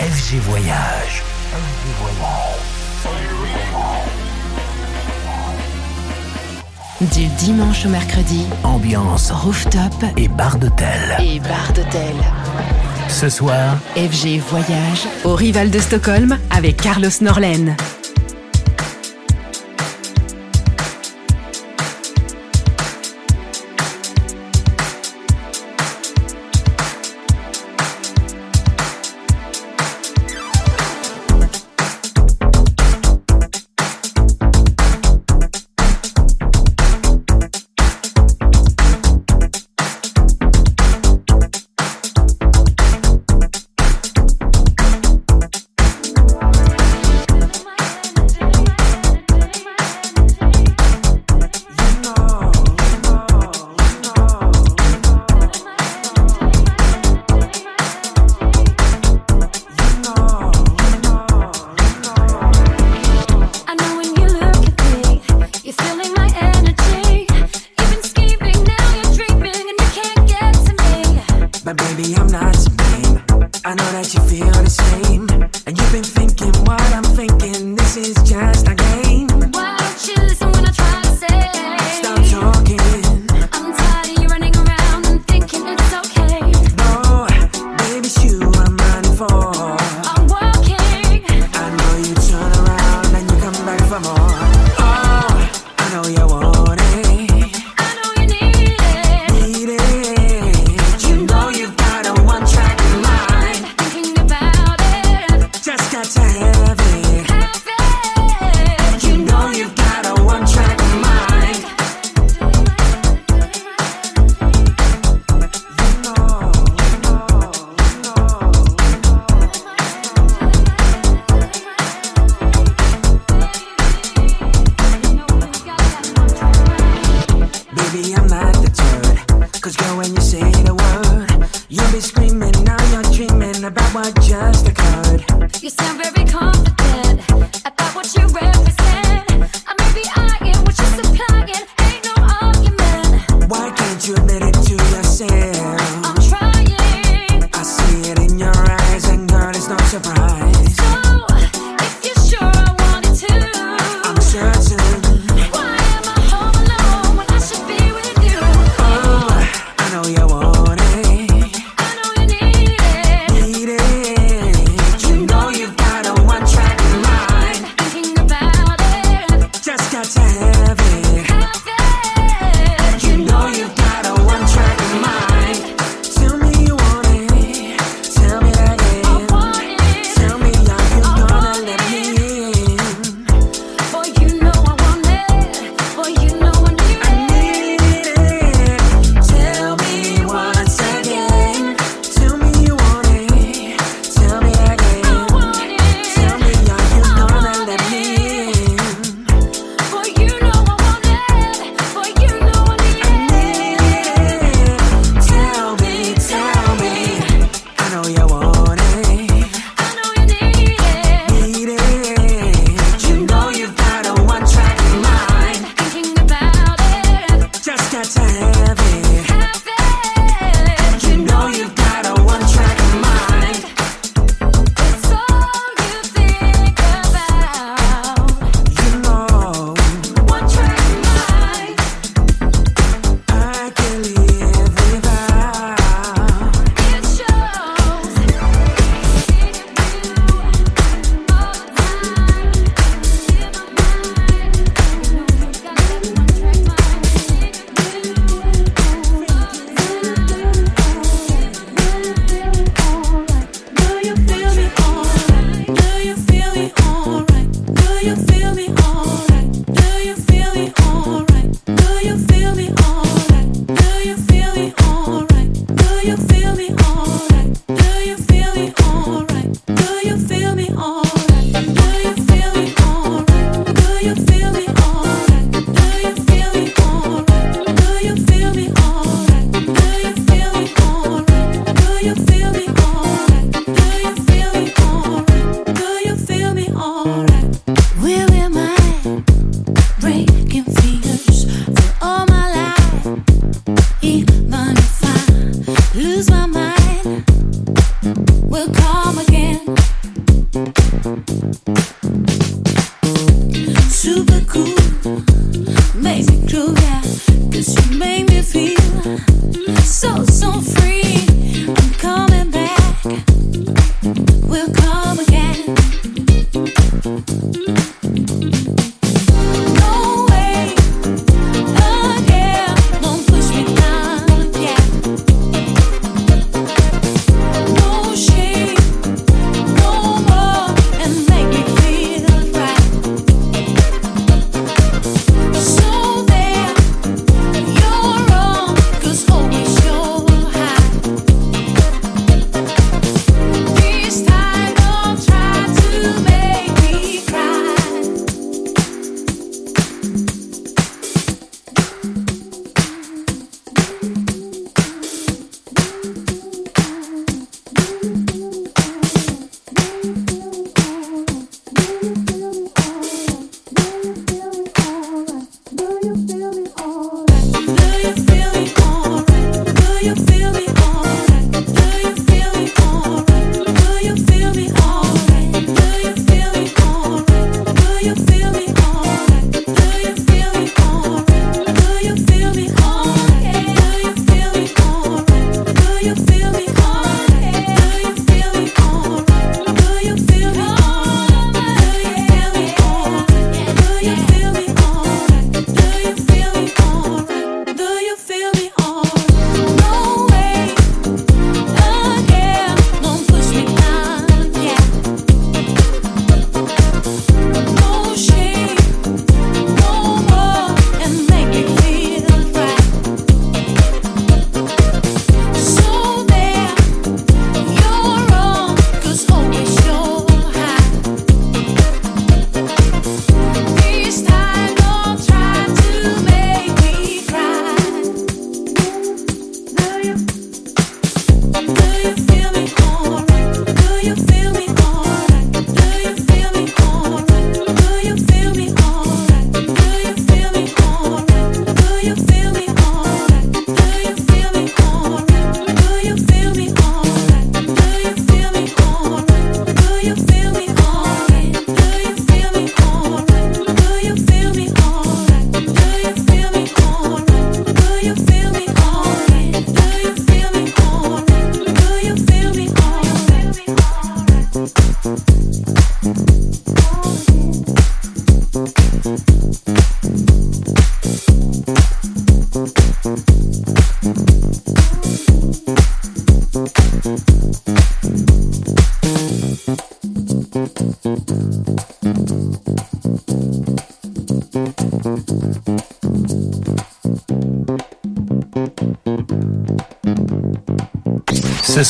FG Voyage. FG Voyage. Du dimanche au mercredi, ambiance rooftop et bar d'hôtel. Et bar d'hôtel. Ce soir, FG Voyage au Rival de Stockholm avec Carlos Norlen.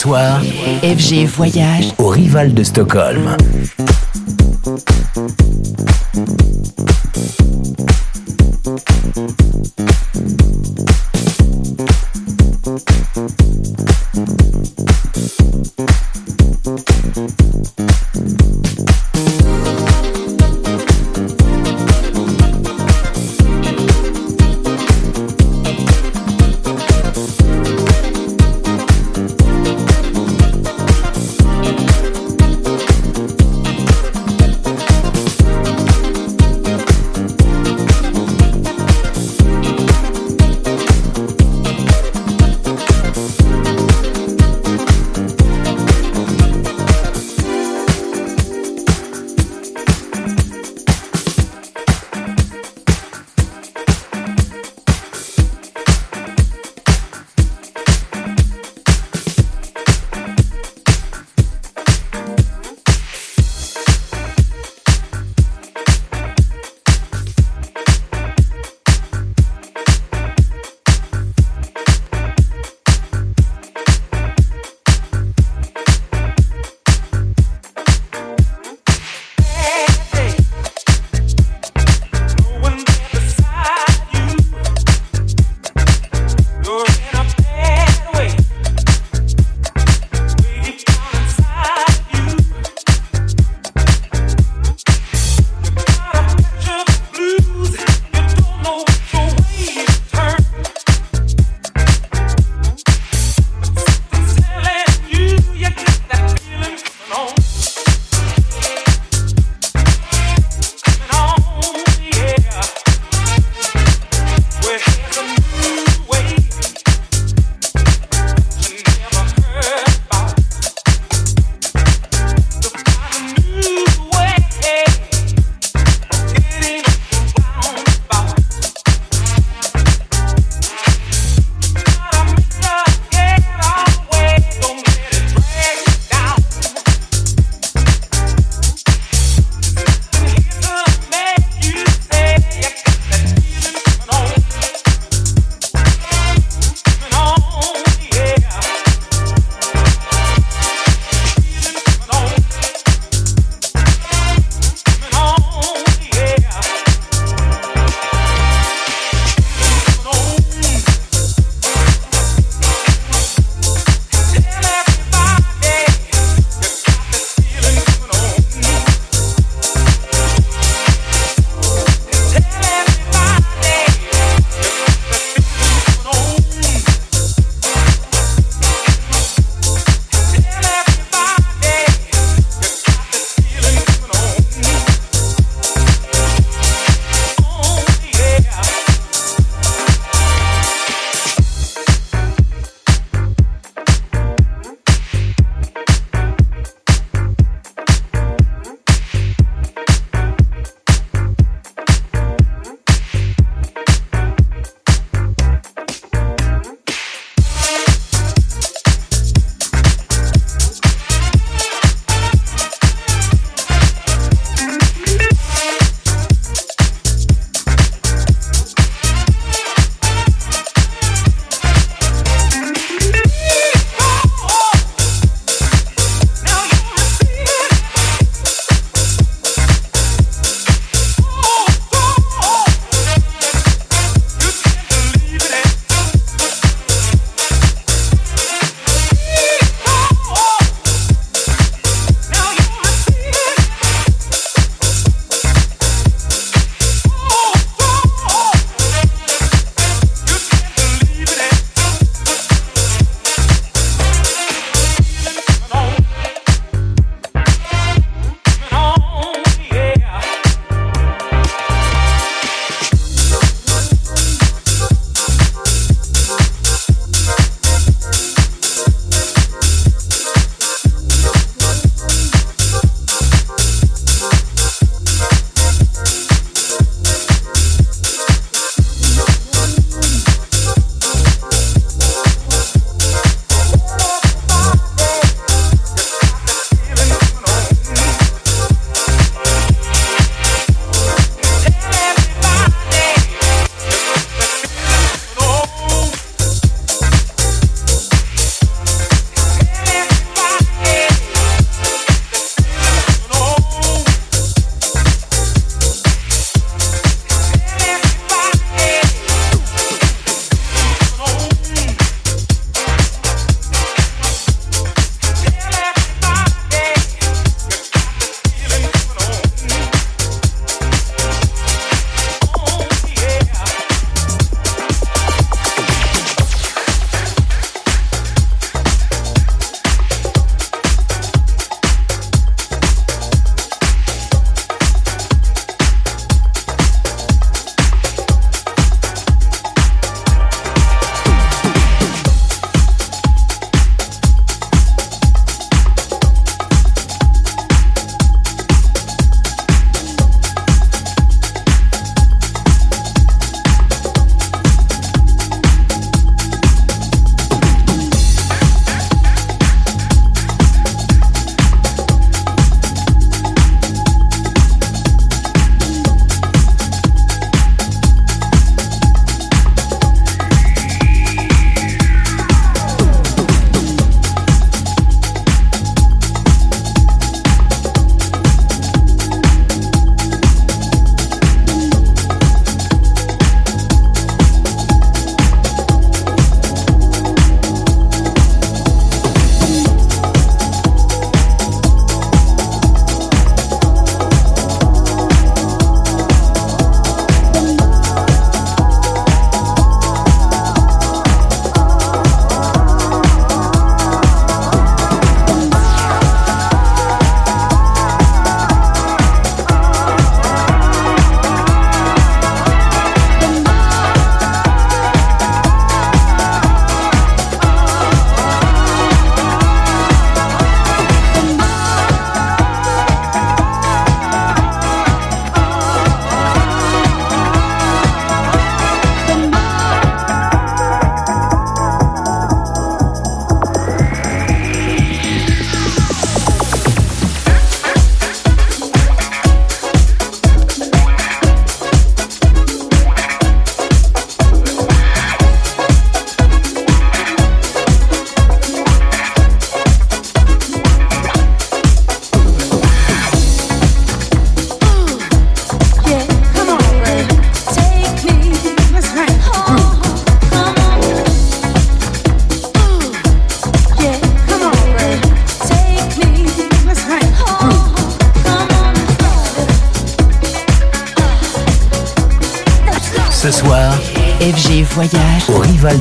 Soir, FG Voyage au Rival de Stockholm.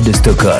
De Stockholm.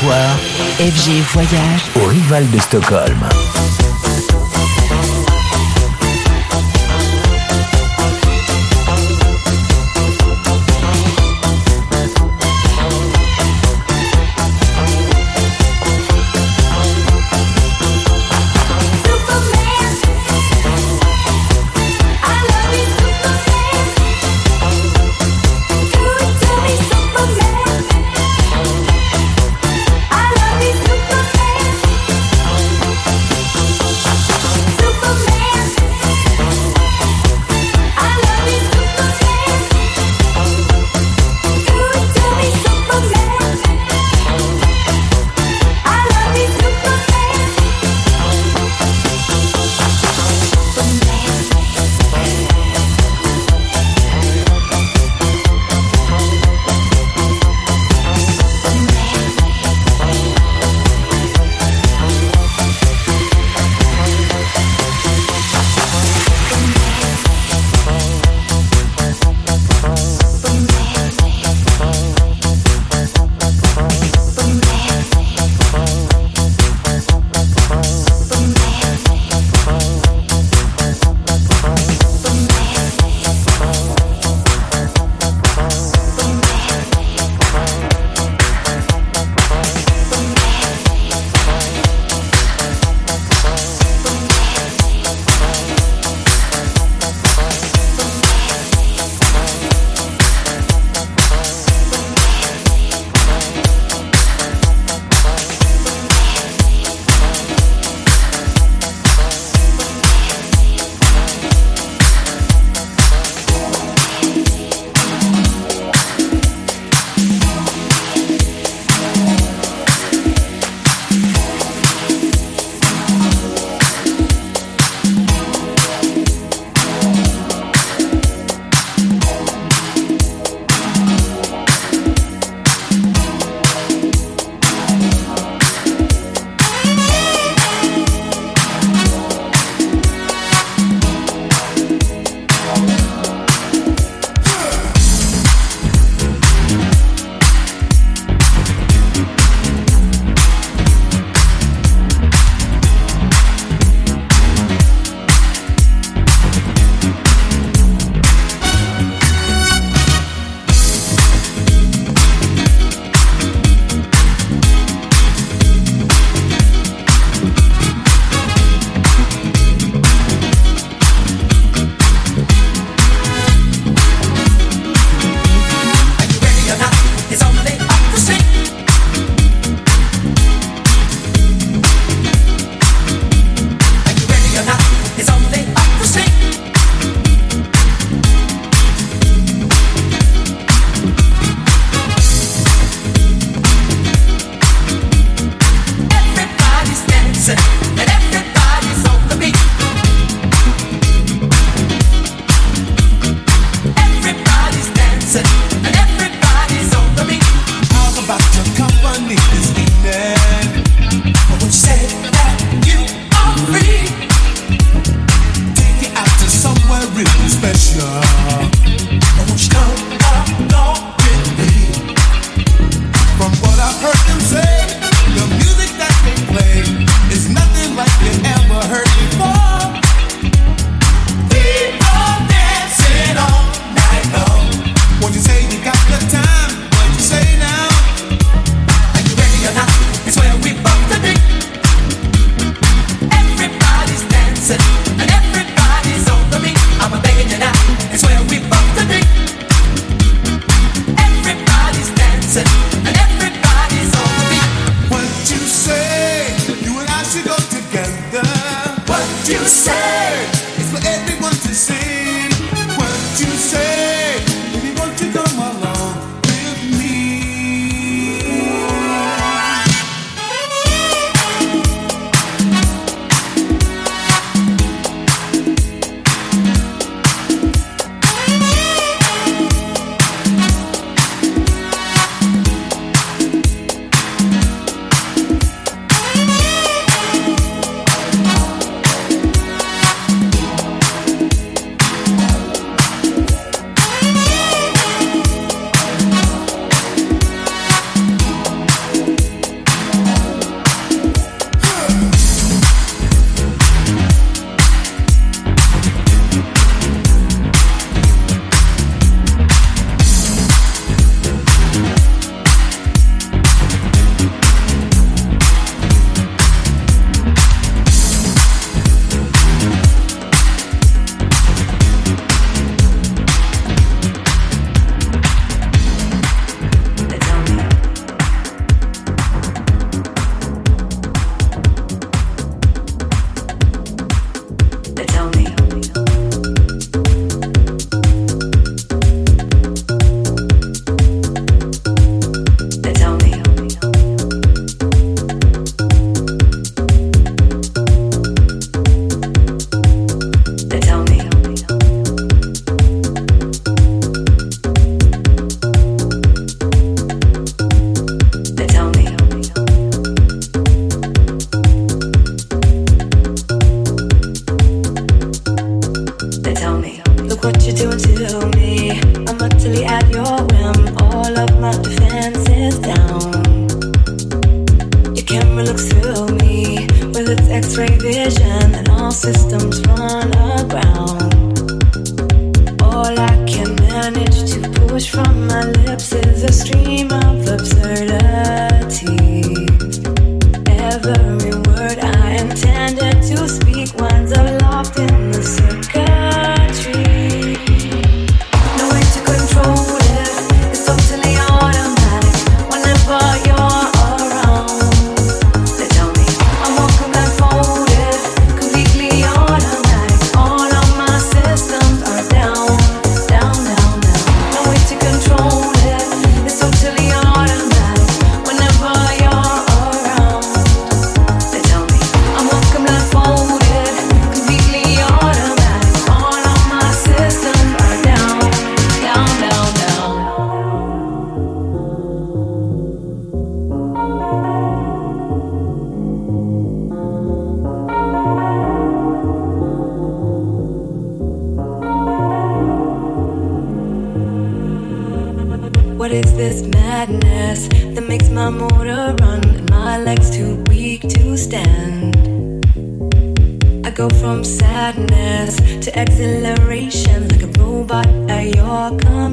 Soir, FG Voyage au Rival de Stockholm.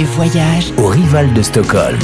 Voyage au Rival de Stockholm.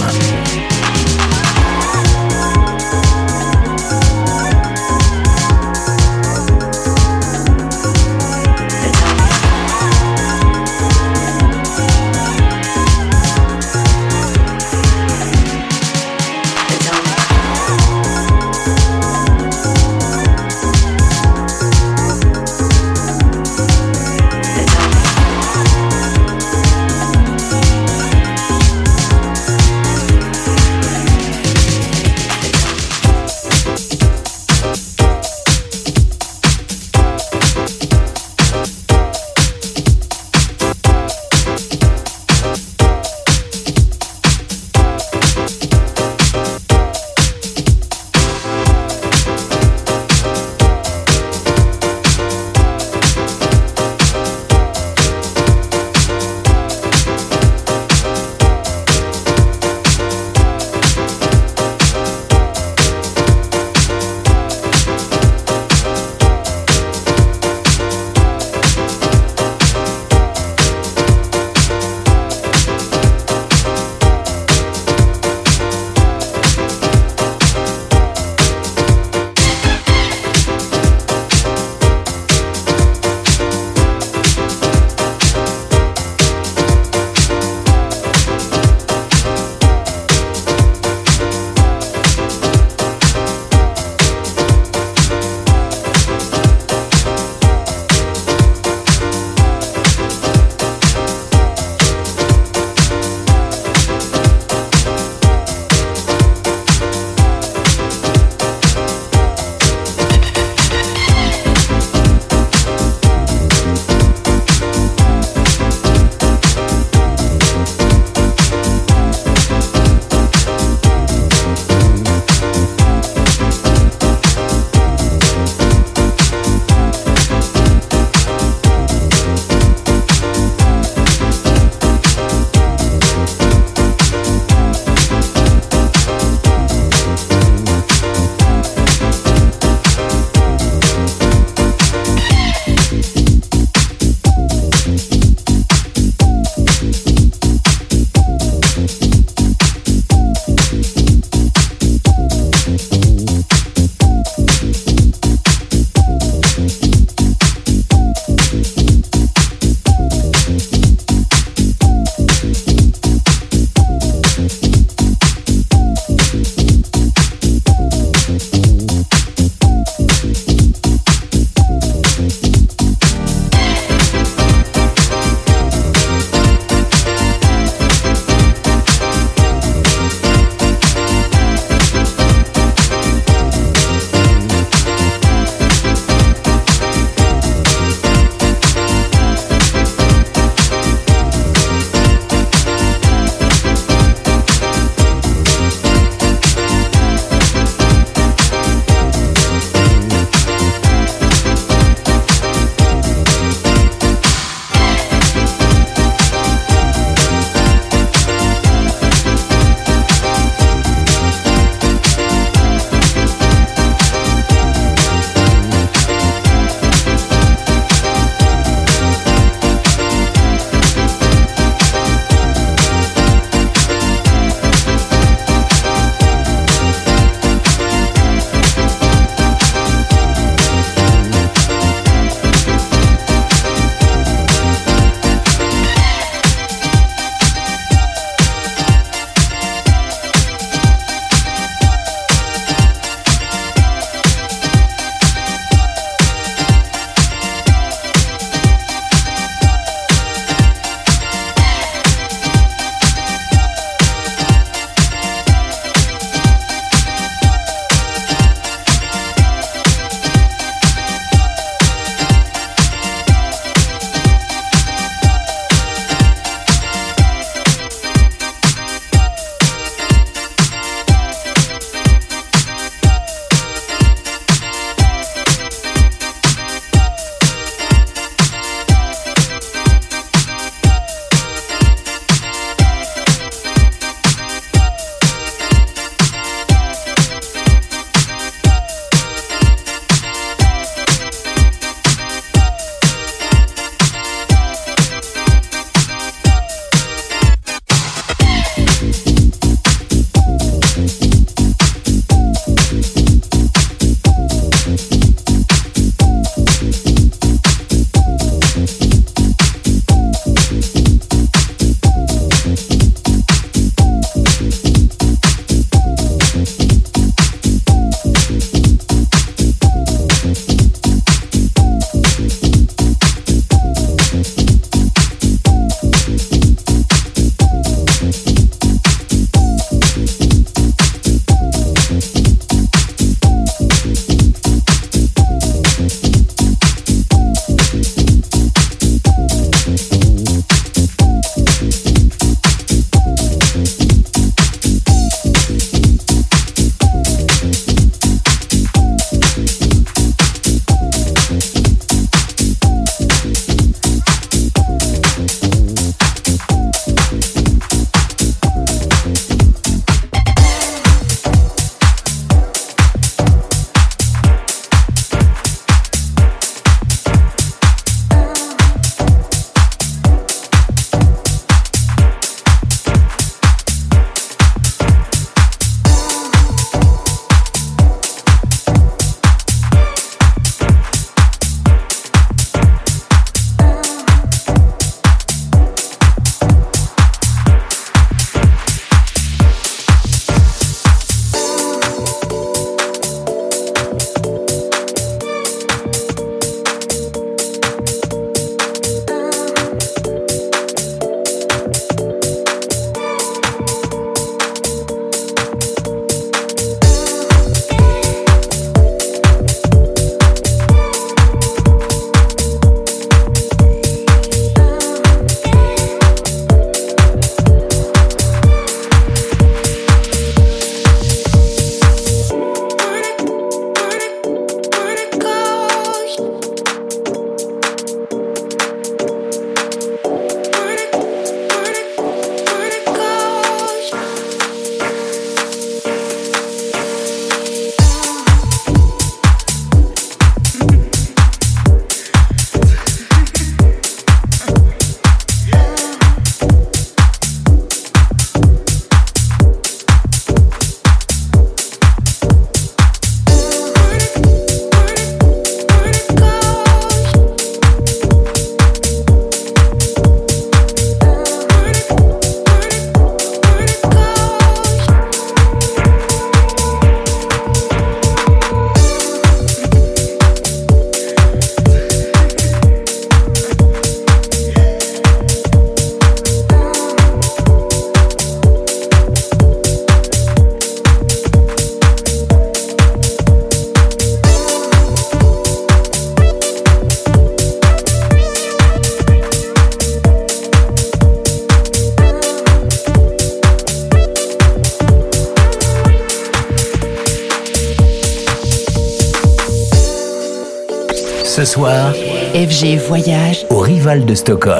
Rival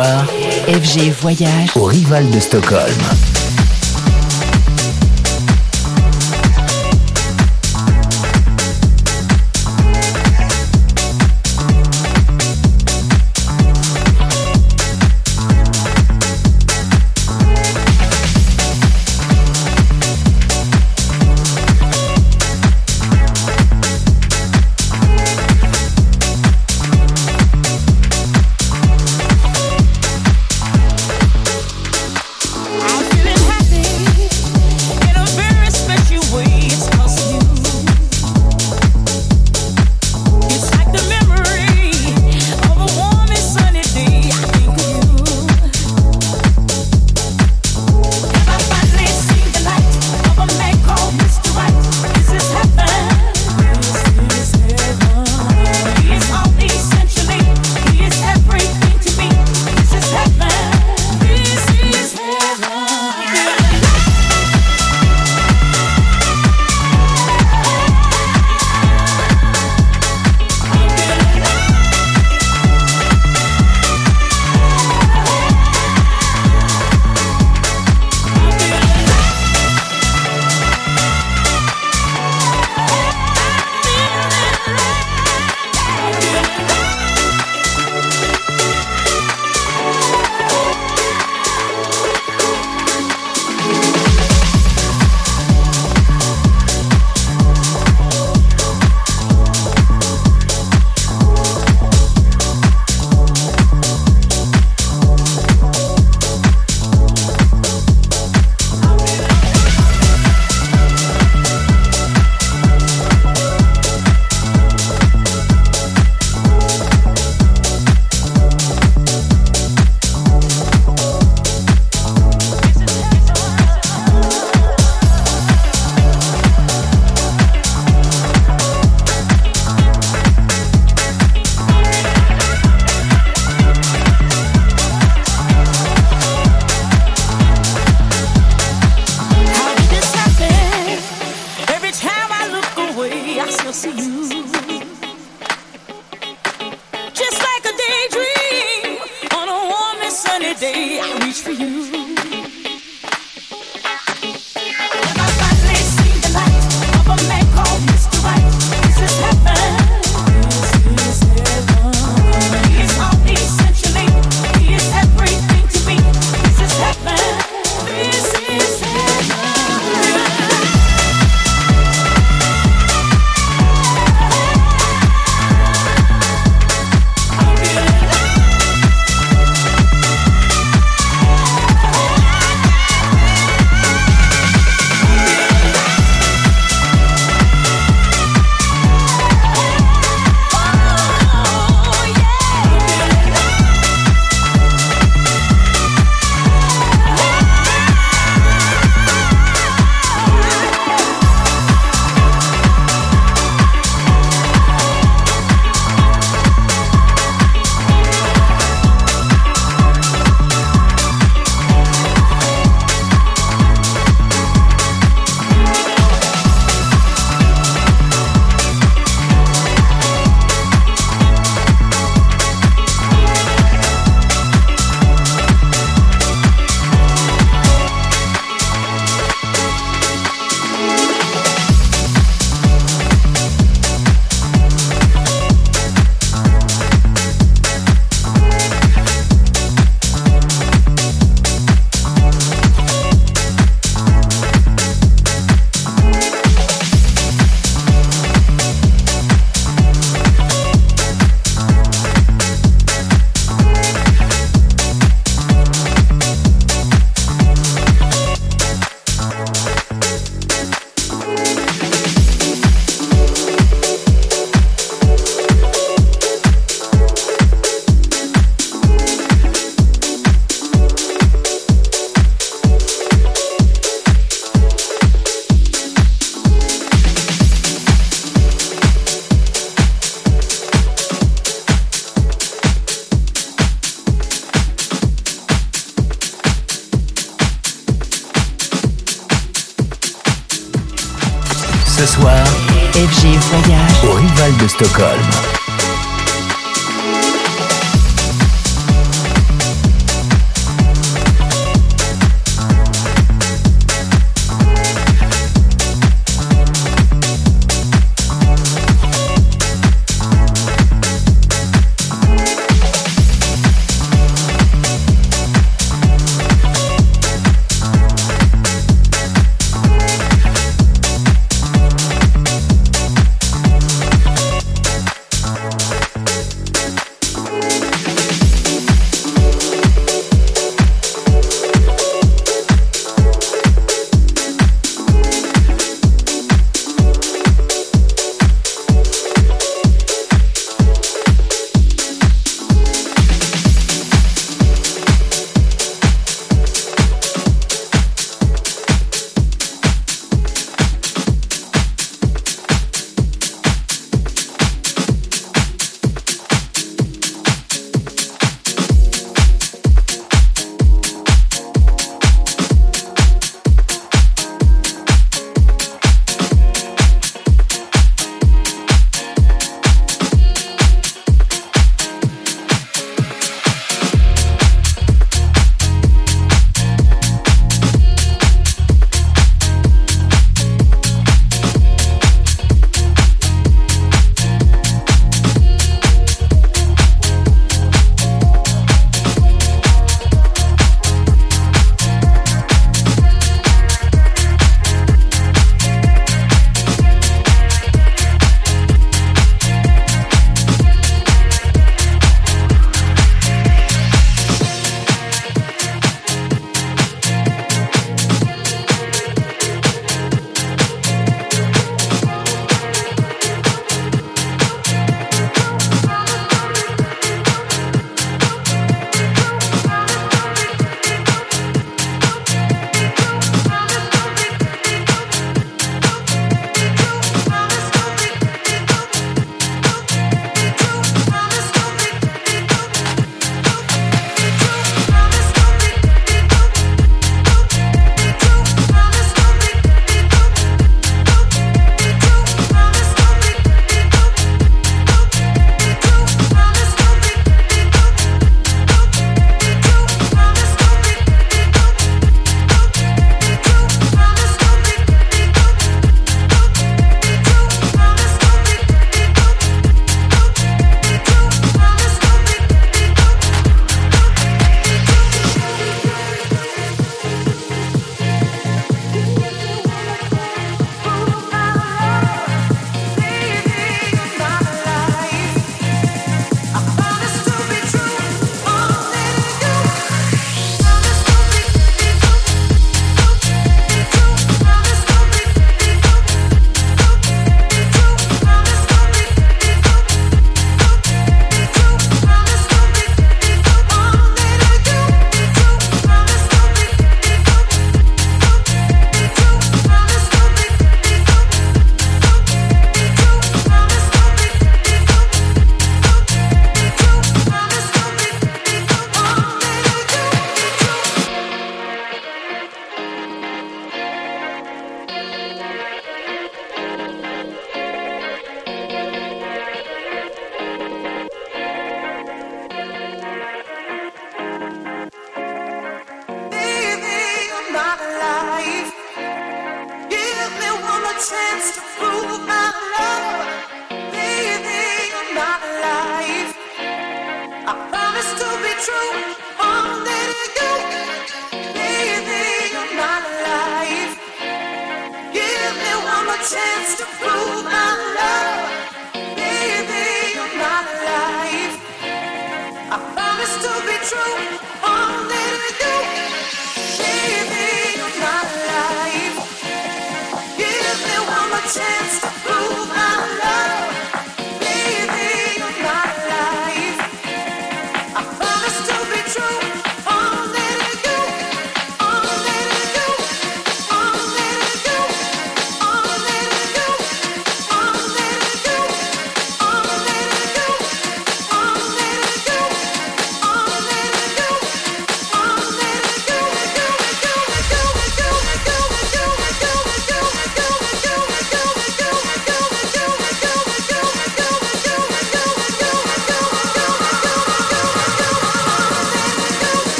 FG Voyage au Rival de Stockholm. Stockholm.